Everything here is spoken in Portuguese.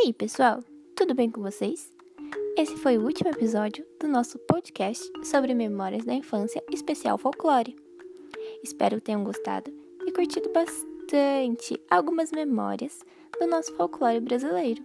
E aí, pessoal, tudo bem com vocês? Esse foi o último episódio do nosso podcast sobre memórias da infância especial folclore. Espero que tenham gostado e curtido bastante algumas memórias do nosso folclore brasileiro.